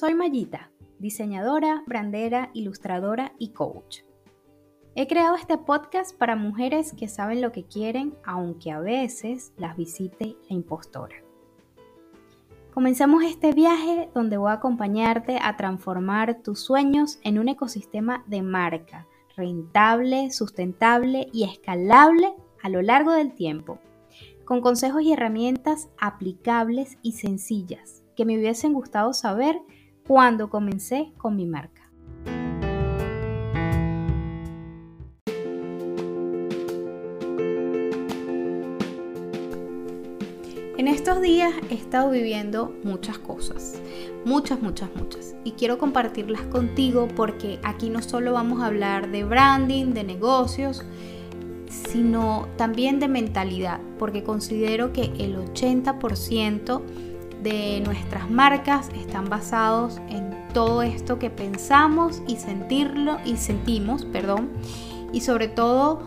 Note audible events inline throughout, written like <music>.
soy Mayita, diseñadora, brandera, ilustradora y coach. He creado este podcast para mujeres que saben lo que quieren, aunque a veces las visite la impostora. Comencemos este viaje donde voy a acompañarte a transformar tus sueños en un ecosistema de marca, rentable, sustentable y escalable a lo largo del tiempo, con consejos y herramientas aplicables y sencillas que me hubiesen gustado saber cuando comencé con mi marca. En estos días he estado viviendo muchas cosas, muchas, muchas, muchas. Y quiero compartirlas contigo porque aquí no solo vamos a hablar de branding, de negocios, sino también de mentalidad, porque considero que el 80% de nuestras marcas están basados en todo esto que pensamos y sentirlo y sentimos, perdón, y sobre todo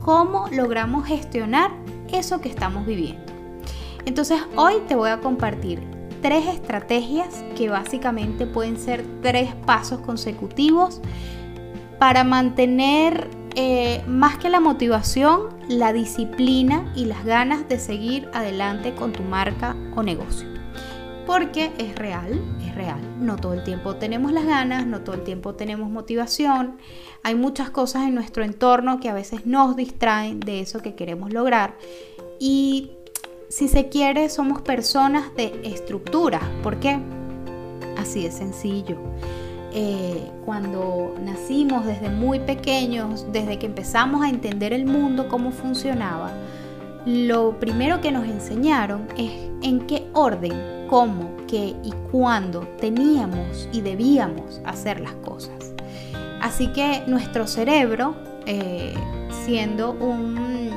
cómo logramos gestionar eso que estamos viviendo. Entonces hoy te voy a compartir tres estrategias que básicamente pueden ser tres pasos consecutivos para mantener eh, más que la motivación, la disciplina y las ganas de seguir adelante con tu marca o negocio. Porque es real, es real. No todo el tiempo tenemos las ganas, no todo el tiempo tenemos motivación. Hay muchas cosas en nuestro entorno que a veces nos distraen de eso que queremos lograr. Y si se quiere, somos personas de estructura. ¿Por qué? Así de sencillo. Eh, cuando nacimos desde muy pequeños, desde que empezamos a entender el mundo, cómo funcionaba, lo primero que nos enseñaron es en qué orden, cómo, qué y cuándo teníamos y debíamos hacer las cosas. Así que nuestro cerebro, eh, siendo un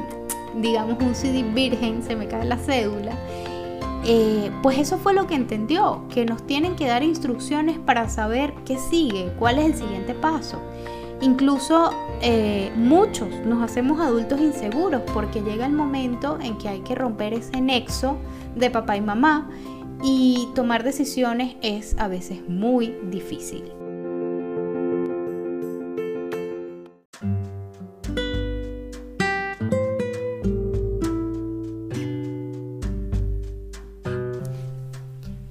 digamos, un CD virgen, se me cae la cédula, eh, pues eso fue lo que entendió, que nos tienen que dar instrucciones para saber qué sigue, cuál es el siguiente paso. Incluso eh, muchos nos hacemos adultos inseguros porque llega el momento en que hay que romper ese nexo de papá y mamá y tomar decisiones es a veces muy difícil.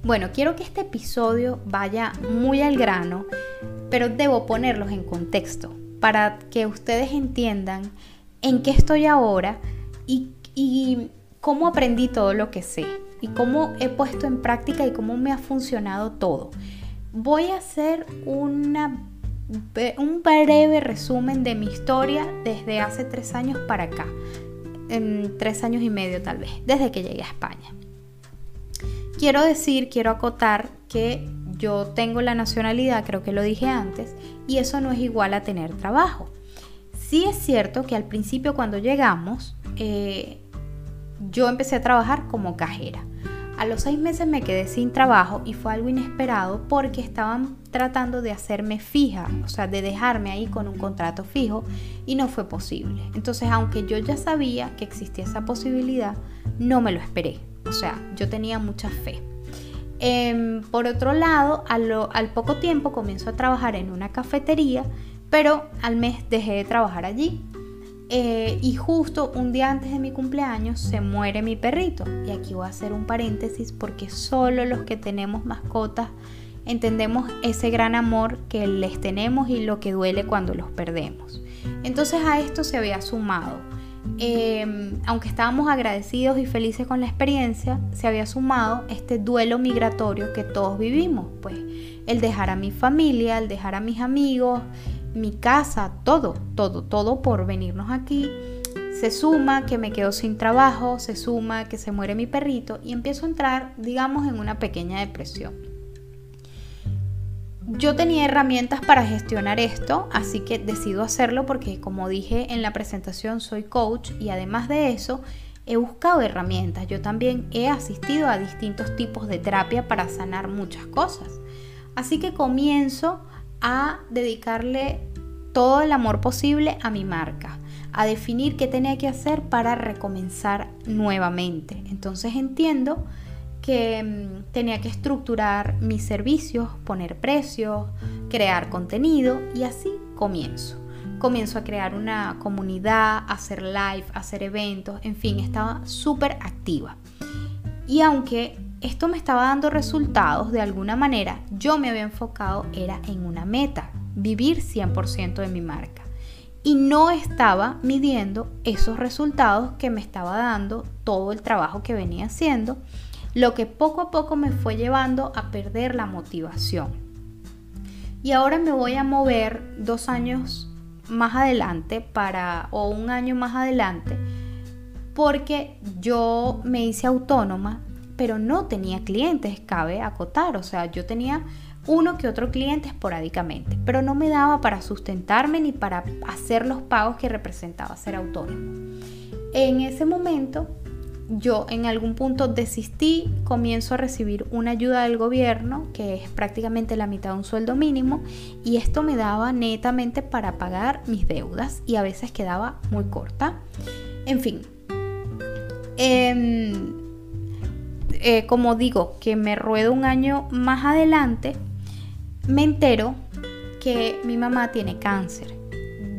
Bueno, quiero que este episodio vaya muy al grano, pero debo ponerlos en contexto para que ustedes entiendan en qué estoy ahora y, cómo aprendí todo lo que sé y cómo he puesto en práctica y cómo me ha funcionado todo. Voy a hacer un breve resumen de mi historia desde hace tres años para acá, en tres años y medio tal vez, desde que llegué a España. Quiero decir, quiero acotar que yo tengo la nacionalidad, creo que lo dije antes, y eso no es igual a tener trabajo. Sí es cierto que al principio cuando llegamos, eh, yo empecé a trabajar como cajera. A los seis meses me quedé sin trabajo y fue algo inesperado porque estaban tratando de hacerme fija, o sea, de dejarme ahí con un contrato fijo y no fue posible. Entonces, aunque yo ya sabía que existía esa posibilidad, no me lo esperé. O sea, yo tenía mucha fe. Em, por otro lado, al poco tiempo comienzo a trabajar en una cafetería, pero al mes dejé de trabajar allí. Eh, y justo un día antes de mi cumpleaños se muere mi perrito. Y aquí voy a hacer un paréntesis porque solo los que tenemos mascotas entendemos ese gran amor que les tenemos y lo que duele cuando los perdemos. Entonces a esto se había sumado Em, aunque estábamos agradecidos y felices con la experiencia, se había sumado este duelo migratorio que todos vivimos, pues el dejar a mi familia, el dejar a mis amigos, mi casa, todo, todo, todo por venirnos aquí. Se suma que me quedo sin trabajo, se suma que se muere mi perrito y empiezo a entrar, digamos, en una pequeña depresión. Yo tenía herramientas para gestionar esto, así que decido hacerlo porque como dije en la presentación soy coach y además de eso he buscado herramientas. Yo también he asistido a distintos tipos de terapia para sanar muchas cosas. Así que comienzo a dedicarle todo el amor posible a mi marca, a definir qué tenía que hacer para recomenzar nuevamente. Entonces entiendo que mm, tenía que estructurar mis servicios, poner precios, crear contenido y así comienzo. Comienzo a crear una comunidad, hacer live, hacer eventos, en fin, estaba súper activa. Y aunque esto me estaba dando resultados de alguna manera, yo me había enfocado era en una meta, vivir 100% de mi marca. Y no estaba midiendo esos resultados que me estaba dando todo el trabajo que venía haciendo, lo que poco a poco me fue llevando a perder la motivación. Y ahora me voy a mover dos años más adelante para, o un año más adelante, porque yo me hice autónoma pero no tenía clientes, cabe acotar, o sea, yo tenía uno que otro cliente esporádicamente, pero no me daba para sustentarme ni para hacer los pagos que representaba ser autónomo. En ese momento yo en algún punto desistí, comienzo a recibir una ayuda del gobierno, que es prácticamente la mitad de un sueldo mínimo, y esto me daba netamente para pagar mis deudas y a veces quedaba muy corta. En fin, eh, eh, como digo, que me ruedo un año más adelante, me entero que mi mamá tiene cáncer.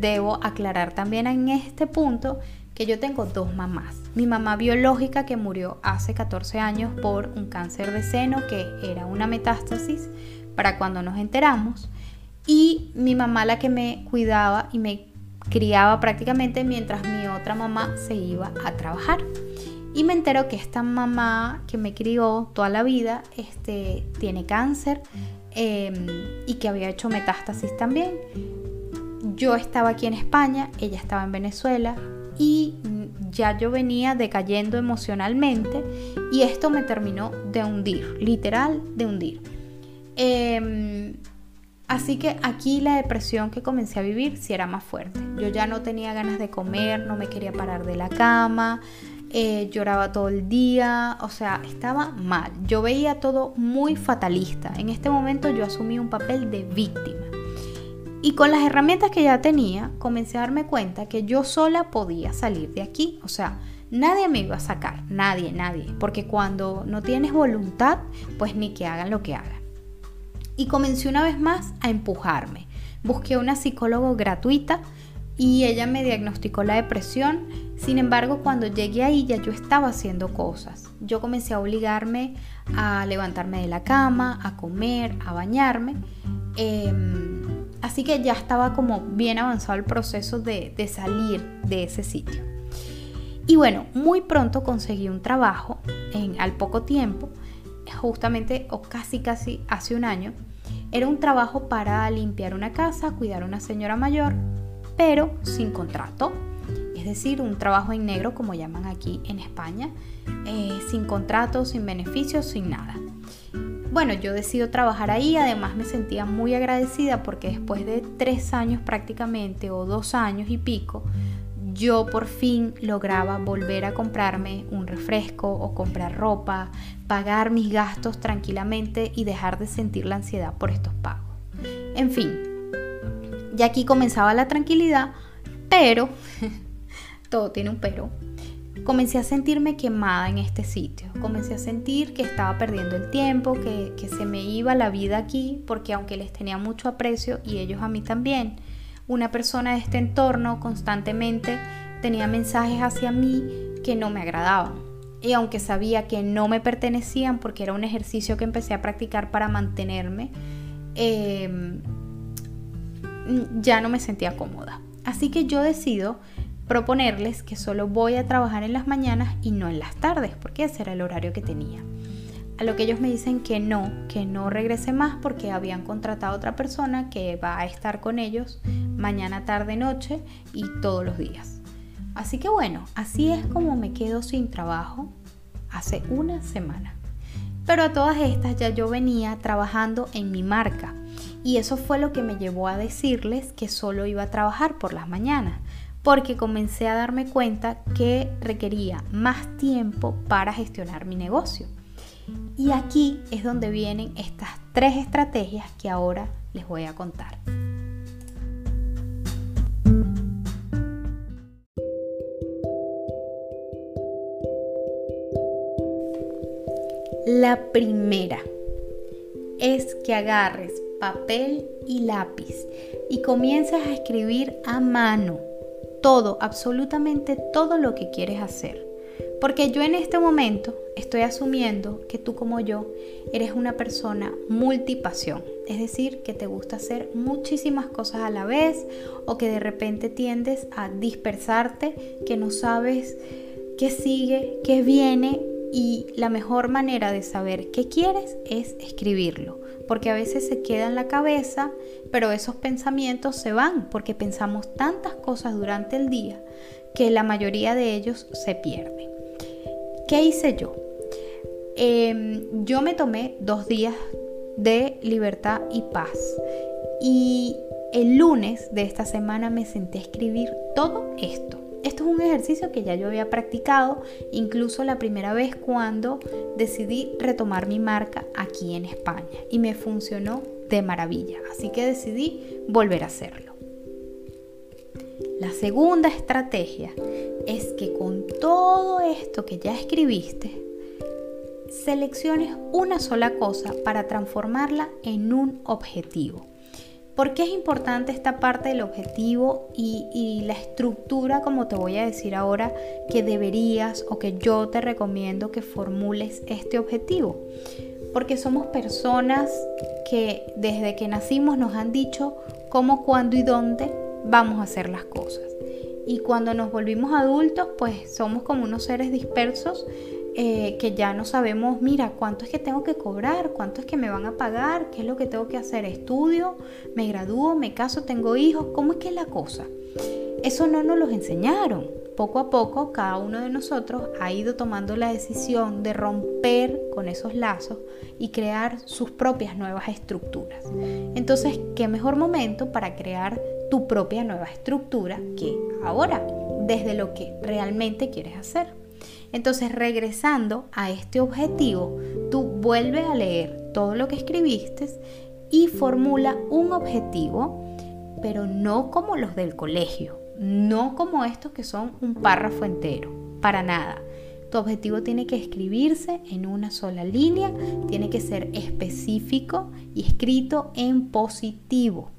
Debo aclarar también en este punto que yo tengo dos mamás. Mi mamá biológica que murió hace 14 años por un cáncer de seno que era una metástasis para cuando nos enteramos. Y mi mamá la que me cuidaba y me criaba prácticamente mientras mi otra mamá se iba a trabajar. Y me entero que esta mamá que me crió toda la vida este, tiene cáncer em, y que había hecho metástasis también. Yo estaba aquí en España, ella estaba en Venezuela y ya yo venía decayendo emocionalmente y esto me terminó de hundir, literal de hundir. Em, así que aquí la depresión que comencé a vivir sí era más fuerte. Yo ya no tenía ganas de comer, no me quería parar de la cama, eh, lloraba todo el día, o sea, estaba mal. Yo veía todo muy fatalista. En este momento yo asumí un papel de víctima. Y con las herramientas que ya tenía, comencé a darme cuenta que yo sola podía salir de aquí. O sea, nadie me iba a sacar, nadie, nadie. Porque cuando no tienes voluntad, pues ni que hagan lo que hagan. Y comencé una vez más a empujarme. Busqué una psicóloga gratuita y ella me diagnosticó la depresión. Sin embargo, cuando llegué ahí ya yo estaba haciendo cosas. Yo comencé a obligarme a levantarme de la cama, a comer, a bañarme. Em, así que ya estaba como bien avanzado el proceso de, salir de ese sitio. Y bueno, muy pronto conseguí un trabajo en, al poco tiempo, justamente o casi casi hace un año. Era un trabajo para limpiar una casa, cuidar a una señora mayor pero sin contrato, es decir, un trabajo en negro como llaman aquí en España, eh, sin contrato, sin beneficios, sin nada. Bueno, yo decido trabajar ahí, además me sentía muy agradecida porque después de tres años prácticamente o dos años y pico, yo por fin lograba volver a comprarme un refresco o comprar ropa, pagar mis gastos tranquilamente y dejar de sentir la ansiedad por estos pagos. En fin, y aquí comenzaba la tranquilidad, pero, <laughs> todo tiene un pero, comencé a sentirme quemada en este sitio. Comencé a sentir que estaba perdiendo el tiempo, que, que se me iba la vida aquí, porque aunque les tenía mucho aprecio y ellos a mí también, una persona de este entorno constantemente tenía mensajes hacia mí que no me agradaban. Y aunque sabía que no me pertenecían porque era un ejercicio que empecé a practicar para mantenerme, eh, ya no me sentía cómoda. Así que yo decido proponerles que solo voy a trabajar en las mañanas y no en las tardes, porque ese era el horario que tenía. A lo que ellos me dicen que no, que no regrese más porque habían contratado a otra persona que va a estar con ellos mañana, tarde, noche y todos los días. Así que bueno, así es como me quedo sin trabajo hace una semana. Pero a todas estas ya yo venía trabajando en mi marca y eso fue lo que me llevó a decirles que solo iba a trabajar por las mañanas, porque comencé a darme cuenta que requería más tiempo para gestionar mi negocio. Y aquí es donde vienen estas tres estrategias que ahora les voy a contar. La primera es que agarres papel y lápiz y comiences a escribir a mano todo, absolutamente todo lo que quieres hacer. Porque yo en este momento estoy asumiendo que tú como yo eres una persona multipasión, es decir, que te gusta hacer muchísimas cosas a la vez o que de repente tiendes a dispersarte, que no sabes qué sigue, qué viene y la mejor manera de saber qué quieres es escribirlo, porque a veces se queda en la cabeza, pero esos pensamientos se van porque pensamos tantas cosas durante el día que la mayoría de ellos se pierden. ¿Qué hice yo? Em, yo me tomé dos días de libertad y paz y el lunes de esta semana me senté a escribir todo esto. Esto es un ejercicio que ya yo había practicado, incluso la primera vez cuando decidí retomar mi marca aquí en España y me funcionó de maravilla, así que decidí volver a hacerlo. La segunda estrategia es que con todo esto que ya escribiste, selecciones una sola cosa para transformarla en un objetivo. ¿Por qué es importante esta parte del objetivo y, la estructura, como te voy a decir ahora, que deberías o que yo te recomiendo que formules este objetivo? Porque somos personas que desde que nacimos nos han dicho cómo, cuándo y dónde vamos a hacer las cosas. Y cuando nos volvimos adultos, pues somos como unos seres dispersos eh, que ya no sabemos, mira, cuánto es que tengo que cobrar, cuánto es que me van a pagar, qué es lo que tengo que hacer, estudio, me gradúo, me caso, tengo hijos, ¿cómo es que es la cosa? Eso no nos lo enseñaron. Poco a poco cada uno de nosotros ha ido tomando la decisión de romper con esos lazos y crear sus propias nuevas estructuras. Entonces, ¿qué mejor momento para crear tu propia nueva estructura que ahora, desde lo que realmente quieres hacer. Entonces, regresando a este objetivo, tú vuelves a leer todo lo que escribiste y formula un objetivo, pero no como los del colegio, no como estos que son un párrafo entero, para nada. Tu objetivo tiene que escribirse en una sola línea, tiene que ser específico y escrito en positivo.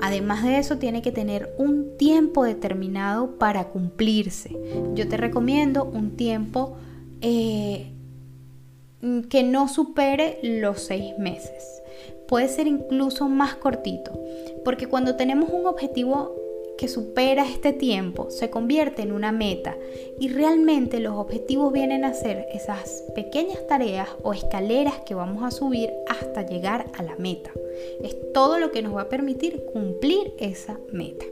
Además de eso, tiene que tener un tiempo determinado para cumplirse. Yo te recomiendo un tiempo eh, que no supere los seis meses. Puede ser incluso más cortito, porque cuando tenemos un objetivo que supera este tiempo se convierte en una meta y realmente los objetivos vienen a ser esas pequeñas tareas o escaleras que vamos a subir hasta llegar a la meta. Es todo lo que nos va a permitir cumplir esa meta.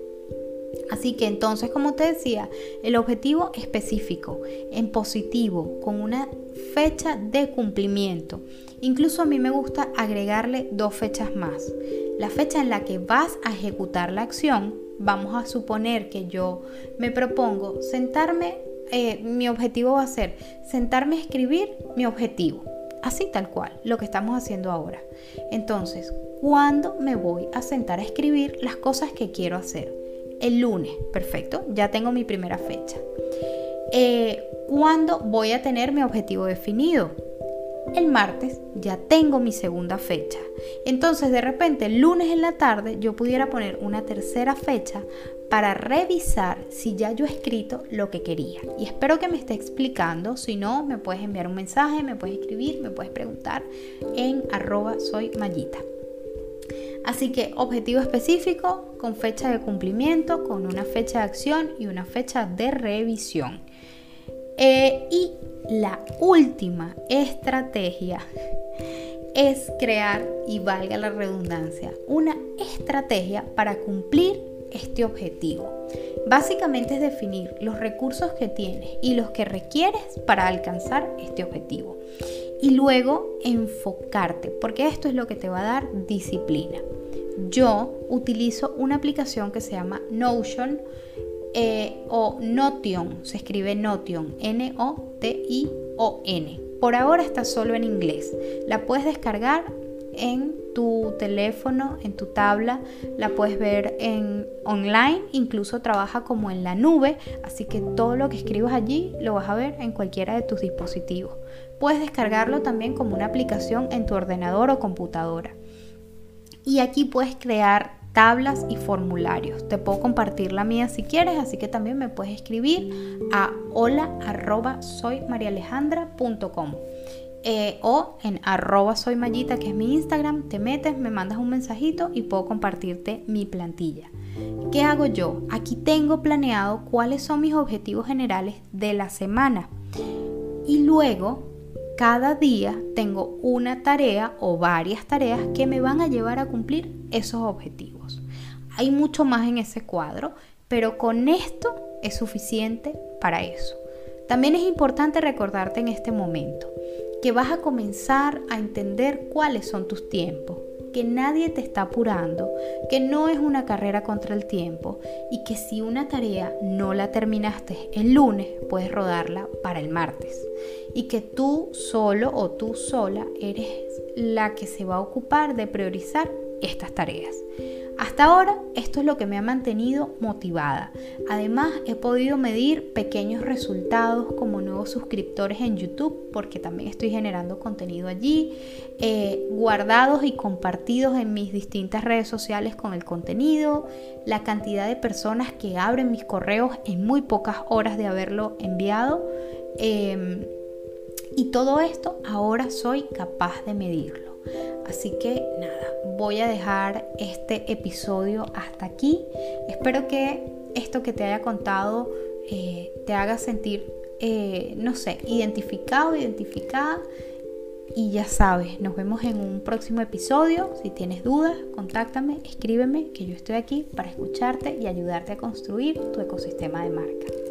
Así que entonces, como te decía, el objetivo específico, en positivo, con una fecha de cumplimiento. Incluso a mí me gusta agregarle dos fechas más. La fecha en la que vas a ejecutar la acción vamos a suponer que yo me propongo sentarme, eh, mi objetivo va a ser sentarme a escribir mi objetivo, así tal cual, lo que estamos haciendo ahora. Entonces, ¿cuándo me voy a sentar a escribir las cosas que quiero hacer? El lunes, perfecto, ya tengo mi primera fecha. Eh, ¿Cuándo voy a tener mi objetivo definido? El martes ya tengo mi segunda fecha. Entonces de repente el lunes en la tarde yo pudiera poner una tercera fecha para revisar si ya yo he escrito lo que quería. Y espero que me esté explicando. Si no, me puedes enviar un mensaje, me puedes escribir, me puedes preguntar en arroba soy. Así que objetivo específico con fecha de cumplimiento, con una fecha de acción y una fecha de revisión. Eh, y la última estrategia es crear, y valga la redundancia, una estrategia para cumplir este objetivo. Básicamente es definir los recursos que tienes y los que requieres para alcanzar este objetivo. Y luego enfocarte, porque esto es lo que te va a dar disciplina. Yo utilizo una aplicación que se llama Notion eh, o Notion, se escribe Notion, N-O-T-I-O-N. Por ahora está solo en inglés. La puedes descargar en tu teléfono, en tu tabla, la puedes ver en online, incluso trabaja como en la nube, así que todo lo que escribas allí lo vas a ver en cualquiera de tus dispositivos. Puedes descargarlo también como una aplicación en tu ordenador o computadora. Y aquí puedes crear tablas y formularios. Te puedo compartir la mía si quieres, así que también me puedes escribir a hola arroba soy eh, o en arroba que es mi Instagram, te metes, me mandas un mensajito y puedo compartirte mi plantilla. ¿Qué hago yo? Aquí tengo planeado cuáles son mis objetivos generales de la semana. Y luego cada día tengo una tarea o varias tareas que me van a llevar a cumplir esos objetivos. Hay mucho más en ese cuadro, pero con esto es suficiente para eso. También es importante recordarte en este momento que vas a comenzar a entender cuáles son tus tiempos, que nadie te está apurando, que no es una carrera contra el tiempo y que si una tarea no la terminaste el lunes, puedes rodarla para el martes. Y que tú solo o tú sola eres la que se va a ocupar de priorizar estas tareas. Hasta ahora esto es lo que me ha mantenido motivada. Además he podido medir pequeños resultados como nuevos suscriptores en YouTube porque también estoy generando contenido allí, eh, guardados y compartidos en mis distintas redes sociales con el contenido, la cantidad de personas que abren mis correos en muy pocas horas de haberlo enviado. Em, y todo esto ahora soy capaz de medirlo. Así que nada, voy a dejar este episodio hasta aquí. Espero que esto que te haya contado eh, te haga sentir, eh, no sé, identificado, identificada. Y ya sabes, nos vemos en un próximo episodio. Si tienes dudas, contáctame, escríbeme, que yo estoy aquí para escucharte y ayudarte a construir tu ecosistema de marca.